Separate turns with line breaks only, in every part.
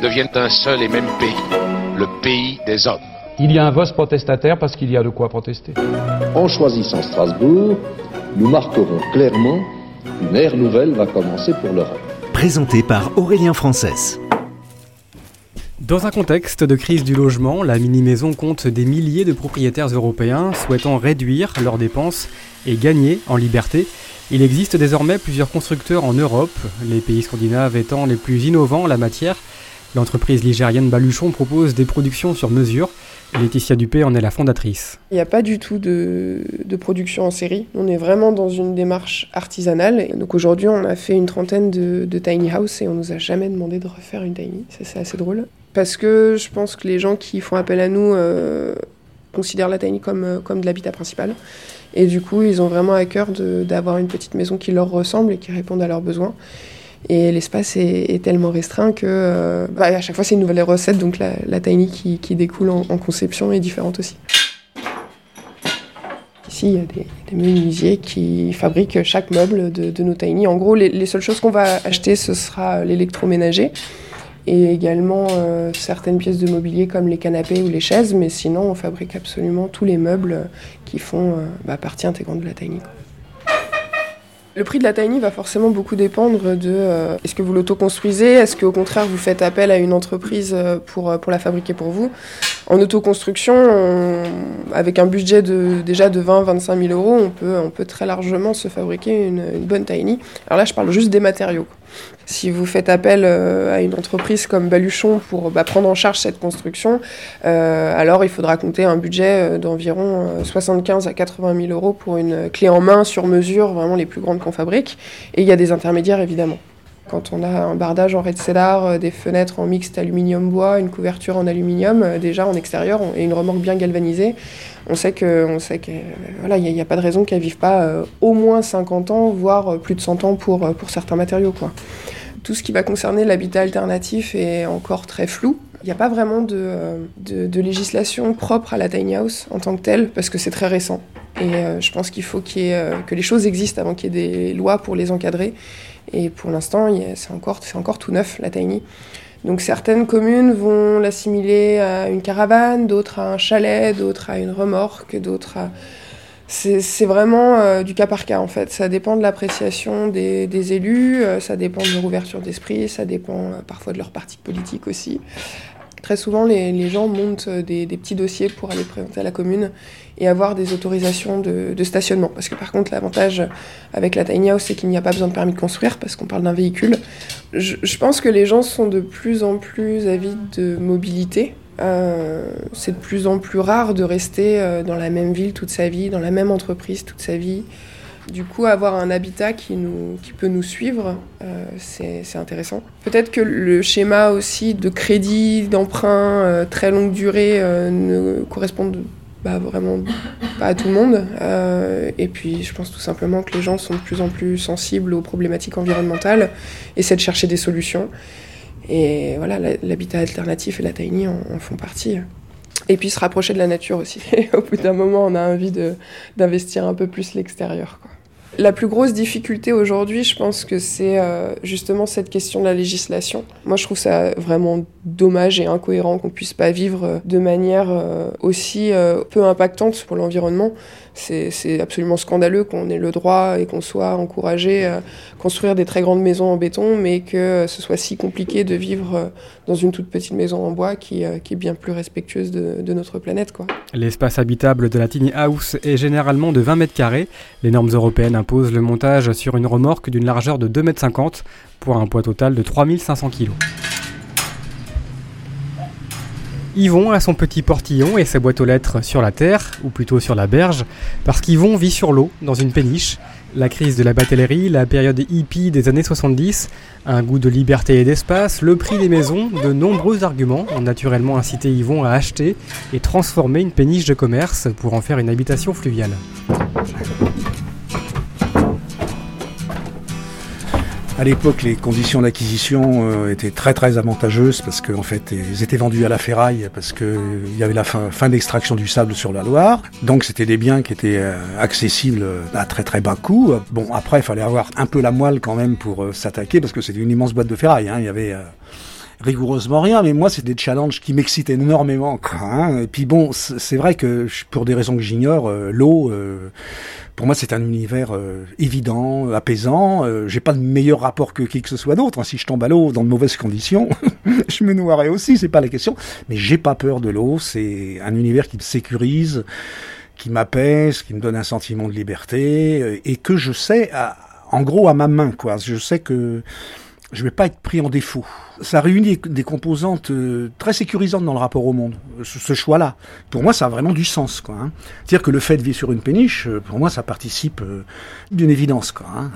deviennent un seul et même pays, le pays des hommes.
Il y a un vote protestataire parce qu'il y a de quoi protester.
En choisissant Strasbourg, nous marquerons clairement qu'une ère nouvelle va commencer pour l'Europe.
Présenté par Aurélien Frances.
Dans un contexte de crise du logement, la mini-maison compte des milliers de propriétaires européens souhaitant réduire leurs dépenses et gagner en liberté. Il existe désormais plusieurs constructeurs en Europe, les pays scandinaves étant les plus innovants en la matière. L'entreprise ligérienne Baluchon propose des productions sur mesure. Laetitia Dupé en est la fondatrice.
Il n'y a pas du tout de, production en série. On est vraiment dans une démarche artisanale. donc aujourd'hui, on a fait une trentaine de, tiny house et on nous a jamais demandé de refaire une tiny. C'est assez drôle. Parce que je pense que les gens qui font appel à nous euh, considèrent la tiny comme, euh, comme de l'habitat principal. Et du coup, ils ont vraiment à cœur d'avoir une petite maison qui leur ressemble et qui réponde à leurs besoins. Et l'espace est, tellement restreint que euh, bah, à chaque fois c'est une nouvelle recette, donc la, tiny qui, découle en, conception est différente aussi. Ici, il y a des, menuisiers qui fabriquent chaque meuble de, nos tiny. En gros, les, les seules choses qu'on va acheter, ce sera l'électroménager et également euh, certaines pièces de mobilier comme les canapés ou les chaises, mais sinon on fabrique absolument tous les meubles qui font euh, bah, partie intégrante de la tiny. Le prix de la tiny va forcément beaucoup dépendre de euh, est-ce que vous l'autoconstruisez, est-ce qu'au contraire vous faites appel à une entreprise pour, pour la fabriquer pour vous? En autoconstruction, avec un budget déjà de 20-25 000 euros, on peut, très largement se fabriquer une, une bonne tiny. Alors là, je parle juste des matériaux. Si vous faites appel euh, à une entreprise comme Baluchon pour bah, prendre en charge cette construction, euh, alors il faudra compter un budget euh, d'environ 75 à 80 000 euros pour une clé en main sur mesure, vraiment les plus grandes qu'on fabrique. Et il y a des intermédiaires évidemment. Quand on a un bardage en red cedar, des fenêtres en mixte aluminium-bois, une couverture en aluminium, déjà en extérieur, et une remorque bien galvanisée, on sait que, on sait n'y a, pas de raison qu'elle vive pas au moins 50 ans, voire plus de 100 ans pour, pour certains matériaux. Tout ce qui va concerner l'habitat alternatif est encore très flou. Il n'y a pas vraiment de, de, législation propre à la tiny house en tant que telle, parce que c'est très récent. Et euh, je pense qu'il faut euh, que les choses existent avant qu'il y ait des lois pour les encadrer. Et pour l'instant, c'est encore, tout neuf, la tiny. Donc certaines communes vont l'assimiler à une caravane, d'autres à un chalet, d'autres à une remorque, d'autres à c'est vraiment euh, du cas par cas en fait. Ça dépend de l'appréciation des, élus, euh, ça dépend de leur ouverture d'esprit, ça dépend euh, parfois de leur parti politique aussi. Très souvent, les, gens montent des, petits dossiers pour aller présenter à la commune et avoir des autorisations de, stationnement. Parce que par contre, l'avantage avec la tiny house, c'est qu'il n'y a pas besoin de permis de construire parce qu'on parle d'un véhicule. Je, je pense que les gens sont de plus en plus avides de mobilité euh, c'est de plus en plus rare de rester euh, dans la même ville toute sa vie, dans la même entreprise toute sa vie. Du coup, avoir un habitat qui, nous, qui peut nous suivre, euh, c'est intéressant. Peut-être que le schéma aussi de crédit, d'emprunt très longue durée ne correspond vraiment pas à tout le monde. et puis, je pense tout simplement que les gens sont de plus en plus sensibles aux problématiques environnementales, essaient de chercher des solutions. Et voilà, l'habitat alternatif et la tiny en, font partie. Et puis se rapprocher de la nature aussi. au bout d'un moment, on a envie d'investir un peu plus l'extérieur. La plus grosse difficulté aujourd'hui, je pense que c'est euh, justement cette question de la législation. Moi, je trouve ça vraiment dommage et incohérent qu'on puisse pas vivre euh, de manière euh, aussi peu impactante pour l'environnement. C'est absolument scandaleux qu'on ait le droit et qu'on soit encouragé à construire des très grandes maisons en béton, mais que ce soit si compliqué de vivre dans une toute petite maison en bois qui, est bien plus respectueuse de, de notre planète.
L'espace habitable de la tiny house est généralement de 20 mètres carrés. Les normes européennes le montage sur une remorque d'une largeur de 2,50 mètres pour un poids total de 3500 kg. Yvon a son petit portillon et sa boîte aux lettres sur la terre, ou plutôt sur la berge, parce qu'Yvon vit sur l'eau, dans une péniche. La crise de la batellerie, la période hippie des années 70, un goût de liberté et d'espace, le prix des maisons, de nombreux arguments ont naturellement incité Yvon à acheter et transformer une péniche de commerce pour en faire une habitation fluviale.
À l'époque, les conditions d'acquisition euh, étaient très très avantageuses parce qu'en fait, ils étaient vendus à la ferraille parce qu'il y avait la fin, fin d'extraction du sable sur la Loire. Donc, c'était des biens qui étaient euh, accessibles à très très bas coût. Bon, après, il fallait avoir un peu la moelle quand même pour euh, s'attaquer parce que c'était une immense boîte de ferraille. Hein. Il y avait rigoureusement rien, mais moi c'est des challenges qui m'excitent énormément. Hein. Et puis bon, c'est vrai que pour des raisons que j'ignore, l'eau, pour moi, c'est un univers euh, évident, apaisant. Euh, j'ai pas de meilleur rapport que qui que ce soit d'autre. Hein. Si je tombe à l'eau dans de mauvaises conditions, je me noierai aussi. C'est pas la question. Mais j'ai pas peur de l'eau. C'est un univers qui me sécurise, qui m'apaise, qui me donne un sentiment de liberté euh, et que je sais, en gros, à ma main. Quoi. Je sais que je vais pas être pris en défaut. Ça réunit des composantes euh, très sécurisantes dans le rapport au monde, ce, choix-là. Pour moi, ça a vraiment du sens. quoi. Hein. C'est-à-dire que le fait de vivre sur une péniche, euh, pour moi, ça participe euh, d'une évidence. Quoi, hein.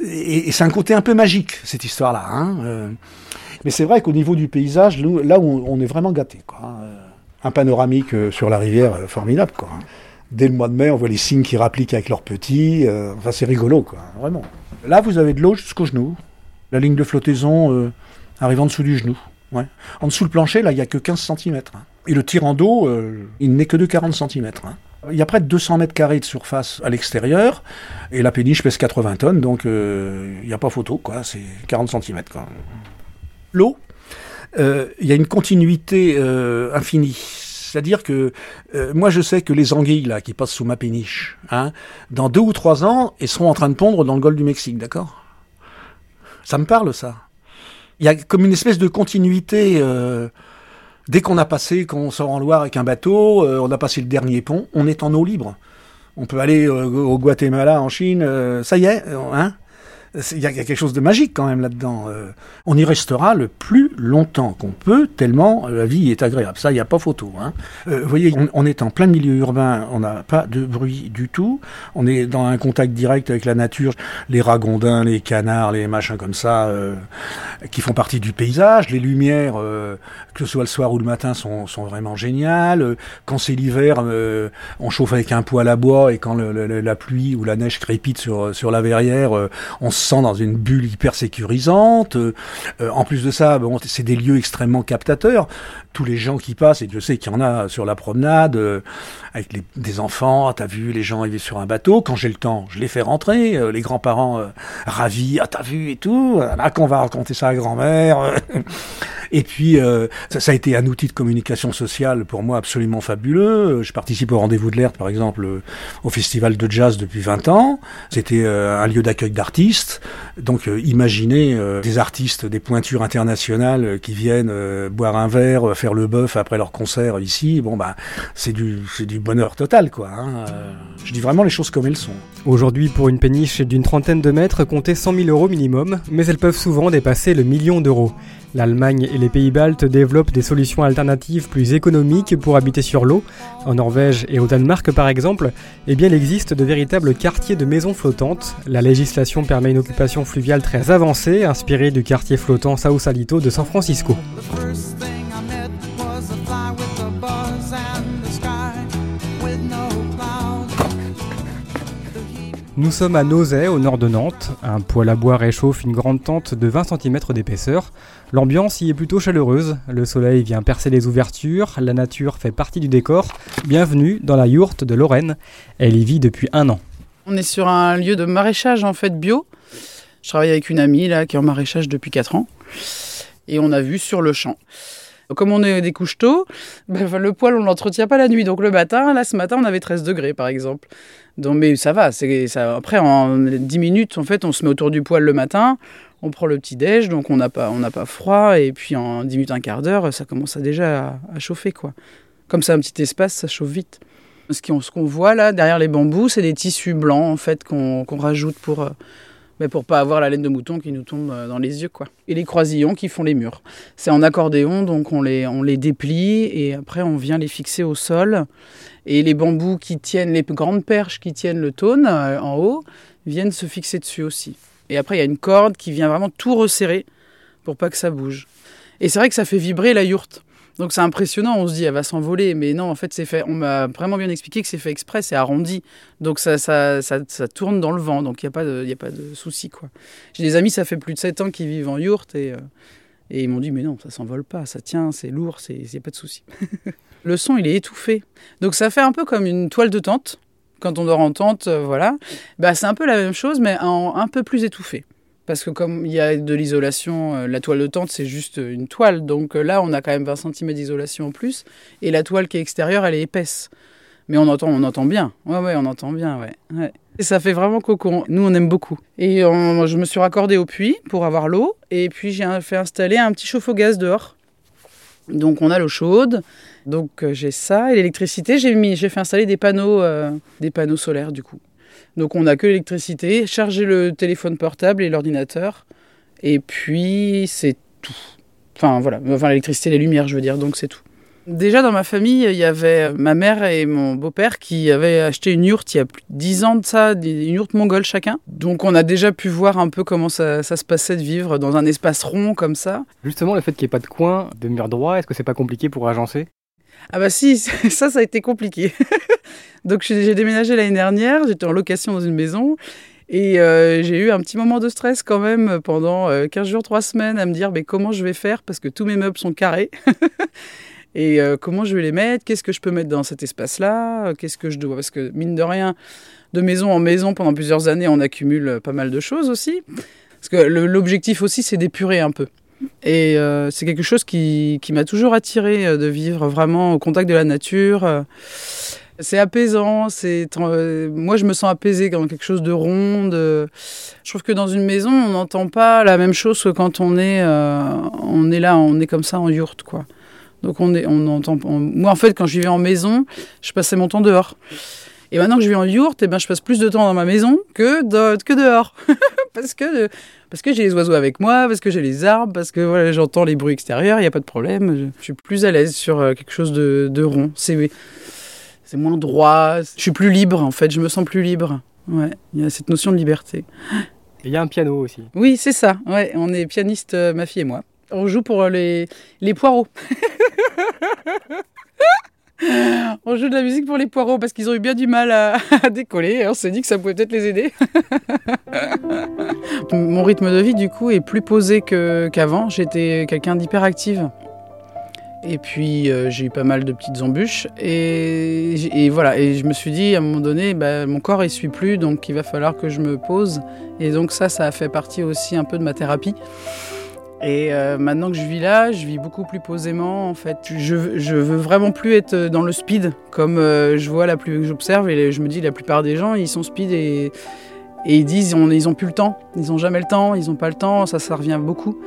Et, c'est un côté un peu magique, cette histoire-là. Hein. mais c'est vrai qu'au niveau du paysage, là où on est vraiment gâté. Un panoramique sur la rivière formidable. Quoi, dès le mois de mai, on voit les signes qui rappliquent avec leurs petits. Euh, enfin, c'est rigolo, quoi, vraiment. Là, vous avez de l'eau jusqu'au genou. La ligne de flottaison euh, arrive en dessous du genou. Ouais. En dessous le plancher, là, il n'y a que 15 cm. Hein. Et le tirant d'eau, euh, il n'est que de 40 cm. Hein. Il y a près de 200 mètres carrés de surface à l'extérieur, et la péniche pèse 80 tonnes, donc il n'y a pas photo, quoi. C'est 40 cm. L'eau, il y a une continuité infinie c'est-à-dire que euh, moi je sais que les anguilles là qui passent sous ma péniche, hein, dans deux ou trois ans, elles seront en train de pondre dans le golfe du Mexique, d'accord? Ça me parle ça. Il y a comme une espèce de continuité. Euh, dès qu'on a passé, qu'on sort en Loire avec un bateau, euh, on a passé le dernier pont, on est en eau libre. On peut aller au Guatemala, en Chine, ça y est, hein? Il y, a quelque chose de magique quand même là-dedans. Euh. on y restera le plus longtemps qu'on peut, tellement la vie est agréable. Ça, il n'y a pas photo. Hein. Euh, vous voyez, on, est en plein milieu urbain, on n'a pas de bruit du tout. On est dans un contact direct avec la nature, les ragondins, les canards, les machins comme ça, euh, qui font partie du paysage. Les lumières, que ce soit le soir ou le matin, sont, sont vraiment géniales. Quand c'est l'hiver, on chauffe avec un poêle à bois et quand le, la pluie ou la neige crépite sur, sur la verrière, on se dans une bulle hyper sécurisante. Euh, en plus de ça, c'est des lieux extrêmement captateurs. Tous les gens qui passent, et je sais qu'il y en a sur la promenade, euh, avec des enfants, ah, t'as vu, les gens arrivent sur un bateau. Quand j'ai le temps, je les fais rentrer. Euh, les grands-parents ravis, ah t'as vu et tout. Là qu'on va raconter ça à grand-mère. Et puis, euh, ça, a été un outil de communication sociale pour moi absolument fabuleux. Je participe au Rendez-vous de l'Air, par exemple, euh, au Festival de Jazz depuis 20 ans. C'était euh, un lieu d'accueil d'artistes. Donc, imaginez des artistes, des pointures internationales qui viennent boire un verre, faire le bœuf après leur concert ici. Bon, bah, c'est du, du bonheur total, quoi. Hein. Je dis vraiment les choses comme elles sont.
Aujourd'hui, pour une péniche d'une trentaine de mètres, comptez 100 000 euros minimum, mais elles peuvent souvent dépasser le million d'euros. L'Allemagne et les pays baltes développent des solutions alternatives plus économiques pour habiter sur l'eau. En Norvège et au Danemark par exemple, eh bien, il existe de véritables quartiers de maisons flottantes. La législation permet une occupation fluviale très avancée, inspirée du quartier flottant Sausalito de San Francisco. Nous sommes à Nauzet, au nord de Nantes. Un poêle à bois réchauffe une grande tente de 20 cm d'épaisseur. L'ambiance y est plutôt chaleureuse. Le soleil vient percer les ouvertures. La nature fait partie du décor. Bienvenue dans la yourte de Lorraine. Elle y vit depuis un an.
On est sur un lieu de maraîchage en fait bio. Je travaille avec une amie là qui est en maraîchage depuis 4 ans. Et on a vu sur le champ. Comme on est des couches tôt, ben, le poêle, on l'entretient pas la nuit. Donc le matin, là, ce matin, on avait 13 degrés, par exemple. Donc, mais ça va. C'est, ça, après, en 10 minutes, en fait, on se met autour du poêle le matin, on prend le petit déj, donc on n'a pas, on pas froid. Et puis en 10 minutes, un quart d'heure, ça commence déjà à, chauffer, quoi. Comme ça, un petit espace, ça chauffe vite. Ce qu'on, voit là, derrière les bambous, c'est des tissus blancs, en fait, qu'on, qu'on rajoute pour, Mais pour pas avoir la laine de mouton qui nous tombe euh, dans les yeux, quoi. Et les croisillons qui font les murs. C'est en accordéon, donc on les, on les déplie et après on vient les fixer au sol. Et les bambous qui tiennent, les grandes perches qui tiennent le tône euh, en haut, viennent se fixer dessus aussi. Et après, il y a une corde qui vient vraiment tout resserrer pour pas que ça bouge. Et c'est vrai que ça fait vibrer la yourte. Donc c'est impressionnant, on se dit elle va s'envoler, mais non, en fait c'est fait. On m'a vraiment bien expliqué que c'est fait exprès, c'est arrondi, donc ça, ça, ça, ça, tourne dans le vent, donc il n'y a pas de, y a pas de souci quoi. J'ai des amis, ça fait plus de 7 ans qu'ils vivent en yourte et, euh, et ils m'ont dit mais non, ça s'envole pas, ça tient, c'est lourd, il n'y a pas de souci. le son il est étouffé, donc ça fait un peu comme une toile de tente. Quand on dort en tente, euh, voilà, bah, c'est un peu la même chose, mais un peu plus étouffé parce que comme il y a de l'isolation, euh, la toile de tente c'est juste une toile, donc euh, là on a quand même 20 cm d'isolation en plus, et la toile qui est extérieure elle est épaisse. Mais on entend, on entend bien, ouais ouais on entend bien, ouais. Et ça fait vraiment cocon, nous on aime beaucoup. Et je me suis raccordé au puits pour avoir l'eau, et puis j'ai fait installer un petit chauffe-eau gaz dehors. Donc on a l'eau chaude, donc euh, j'ai ça, et l'électricité j'ai fait installer des panneaux, des panneaux solaires du coup. Donc on n'a que l'électricité, charger le téléphone portable et l'ordinateur, et puis c'est tout. Enfin voilà, enfin l'électricité, les lumières, je veux dire, donc c'est tout. Déjà dans ma famille, il y avait ma mère et mon beau-père qui avaient acheté une yourte il y a plus de 10 ans de ça, une yourte mongole chacun. Donc on a déjà pu voir un peu comment ça, ça se passait de vivre dans un espace rond comme ça.
Justement, le fait qu'il n'y ait pas de coin, de mur droit, est-ce que c'est pas compliqué pour agencer?
Ah bah si, ça, ça a été compliqué. Donc j'ai déménagé l'année dernière, j'étais en location dans une maison et euh, j'ai eu un petit moment de stress quand même pendant 15 euh, jours, 3 semaines à me dire mais comment je vais faire parce que tous mes meubles sont carrés? et euh, comment je vais les mettre? Qu'est-ce que je peux mettre dans cet espace-là? Qu'est-ce que je dois? Parce que mine de rien, de maison en maison pendant plusieurs années, on accumule pas mal de choses aussi. Parce que l'objectif aussi, c'est d'épurer un peu. Et euh, c'est quelque chose qui, m'a toujours attiré euh, de vivre vraiment au contact de la nature. Euh, c'est apaisant, c'est moi je me sens apaisée dans quelque chose de rond. Je trouve que dans une maison, on n'entend pas la même chose que quand on est, on est là, on est comme ça en yourte, quoi. Donc on est, on entend. Moi en fait, quand je vivais en maison, je passais mon temps dehors. Et maintenant que je vis en yourte, eh ben, je passe plus de temps dans ma maison que, que dehors. parce que parce que j'ai les oiseaux avec moi, parce que j'ai les arbres, parce que voilà, j'entends les bruits extérieurs, il n'y a pas de problème. Je, suis plus à l'aise sur euh, quelque chose de, de rond. C'est, c'est moins droit. Je suis plus libre, en fait. Je me sens plus libre. Ouais, il y a cette notion de liberté.
Il y a un piano aussi.
Oui, c'est ça. Ouais, on est pianiste, euh, ma fille et moi. On joue pour euh, les, les poireaux. On joue de la musique pour les poireaux parce qu'ils ont eu bien du mal à, décoller. on s'est dit que ça pouvait peut-être les aider. Mon rythme de vie, du coup, est plus posé qu'avant. J'étais quelqu'un d'hyperactive. Et puis euh, j'ai eu pas mal de petites embûches et, voilà et je me suis dit à un moment donné bah, mon corps il suit plus donc il va falloir que je me pose et donc ça ça a fait partie aussi un peu de ma thérapie. Et euh, maintenant que je vis là, je vis beaucoup plus posément en fait. Je, veux vraiment plus être dans le speed comme euh, je vois la plus j'observe et je me dis la plupart des gens ils sont speed et, ils disent ils ont plus le temps, ils ont jamais le temps, ils ont pas le temps, ça ça revient beaucoup.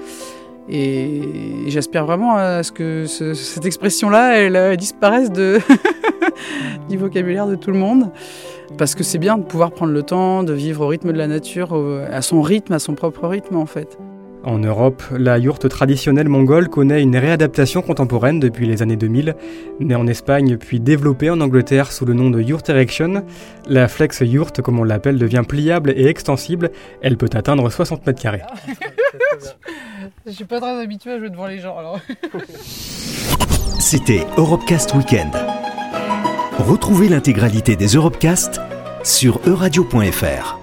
Et j'espère vraiment à ce que ce, cette expression-là elle, elle disparaisse de du vocabulaire de tout le monde parce que c'est bien de pouvoir prendre le temps de vivre au rythme de la nature, à son rythme, à son propre rythme en fait.
En Europe, la yourte traditionnelle mongole connaît une réadaptation contemporaine depuis les années 2000. Née en Espagne puis développée en Angleterre sous le nom de Yurt Erection, la flex yourte, comme on l'appelle, devient pliable et extensible. Elle peut atteindre 60 mètres carrés.
Je suis pas très habitué à jouer devant les gens alors.
C'était Europecast Weekend. Retrouvez l'intégralité des Europecast sur euradio.fr.